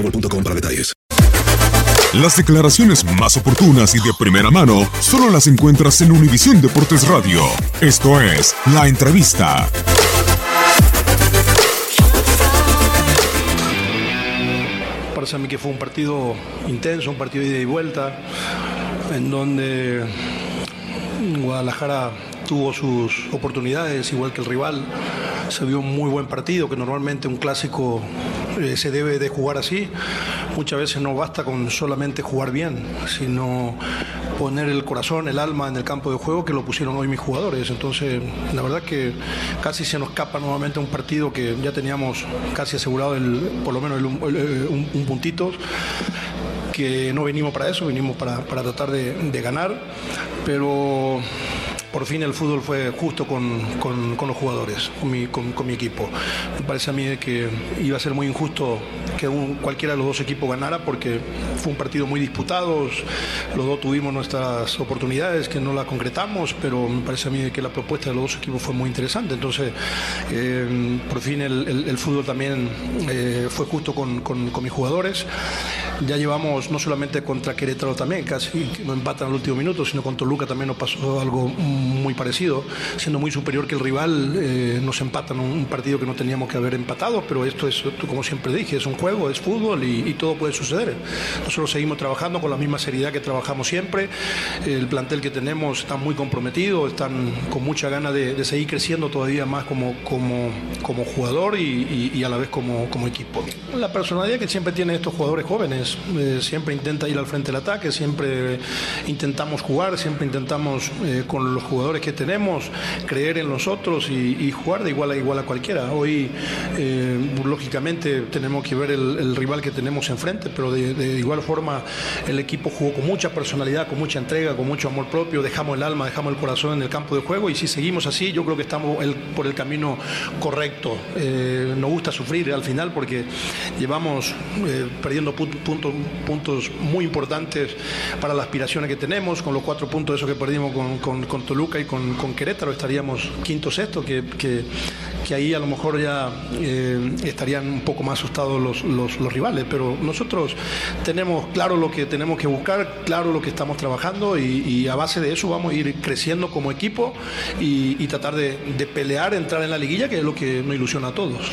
boostmobile.com para detalles. Las declaraciones más oportunas y de primera mano solo las encuentras en Univisión Deportes Radio. Esto es La Entrevista. Parece a mí que fue un partido intenso, un partido de ida y vuelta, en donde Guadalajara tuvo sus oportunidades, igual que el rival. Se vio un muy buen partido, que normalmente un clásico eh, se debe de jugar así. Muchas veces no basta con solamente jugar bien, sino poner el corazón, el alma en el campo de juego que lo pusieron hoy mis jugadores. Entonces, la verdad que casi se nos escapa nuevamente un partido que ya teníamos casi asegurado el, por lo menos un, un puntito que no venimos para eso, venimos para, para tratar de, de ganar, pero por fin el fútbol fue justo con, con- los jugadores, con mi, con- mi equipo. Me parece a mí que iba a ser muy injusto que cualquiera de los dos equipos ganara porque fue un partido muy disputado, los dos tuvimos nuestras oportunidades que no las concretamos, pero me parece a mí que la propuesta de los dos equipos fue muy interesante. Entonces, eh, por fin el, fútbol también eh, fue justo con mis jugadores. Ya llevamos no solamente contra Querétaro también, casi nos empatan al último minuto, sino con Toluca también nos pasó algo muy parecido, siendo muy superior que el rival, eh, nos empatan un, partido que no teníamos que haber empatado, pero esto es, como siempre dije, es un juego, es fútbol y, todo puede suceder. Nosotros seguimos trabajando con la misma seriedad que trabajamos siempre, el plantel que tenemos está muy comprometido, están con mucha gana de, seguir creciendo todavía más como, como, como jugador y a la vez como, como equipo. La personalidad que siempre tienen estos jugadores jóvenes, eh, siempre intenta ir al frente del ataque, siempre intentamos jugar, siempre intentamos eh, con los jugadores que tenemos creer en nosotros y, y jugar de igual a igual a cualquiera. Hoy, eh, lógicamente, tenemos que ver el, rival que tenemos enfrente, pero de, igual forma el equipo jugó con mucha personalidad, con mucha entrega, con mucho amor propio, dejamos el alma, dejamos el corazón en el campo de juego y si seguimos así, yo creo que estamos por el camino correcto. Nos gusta sufrir al final porque llevamos perdiendo pu- puntos, muy importantes para las aspiraciones que tenemos, con los cuatro puntos esos que perdimos con, con- Toluca y con, con Querétaro estaríamos quinto sexto, que, que- ahí a lo mejor ya eh, estarían un poco más asustados los, los- rivales, pero nosotros tenemos claro lo que tenemos que buscar, claro lo que estamos trabajando y, a base de eso vamos a ir creciendo como equipo y, y tratar de, de pelear, entrar en la liguilla, que es lo que nos ilusiona a todos.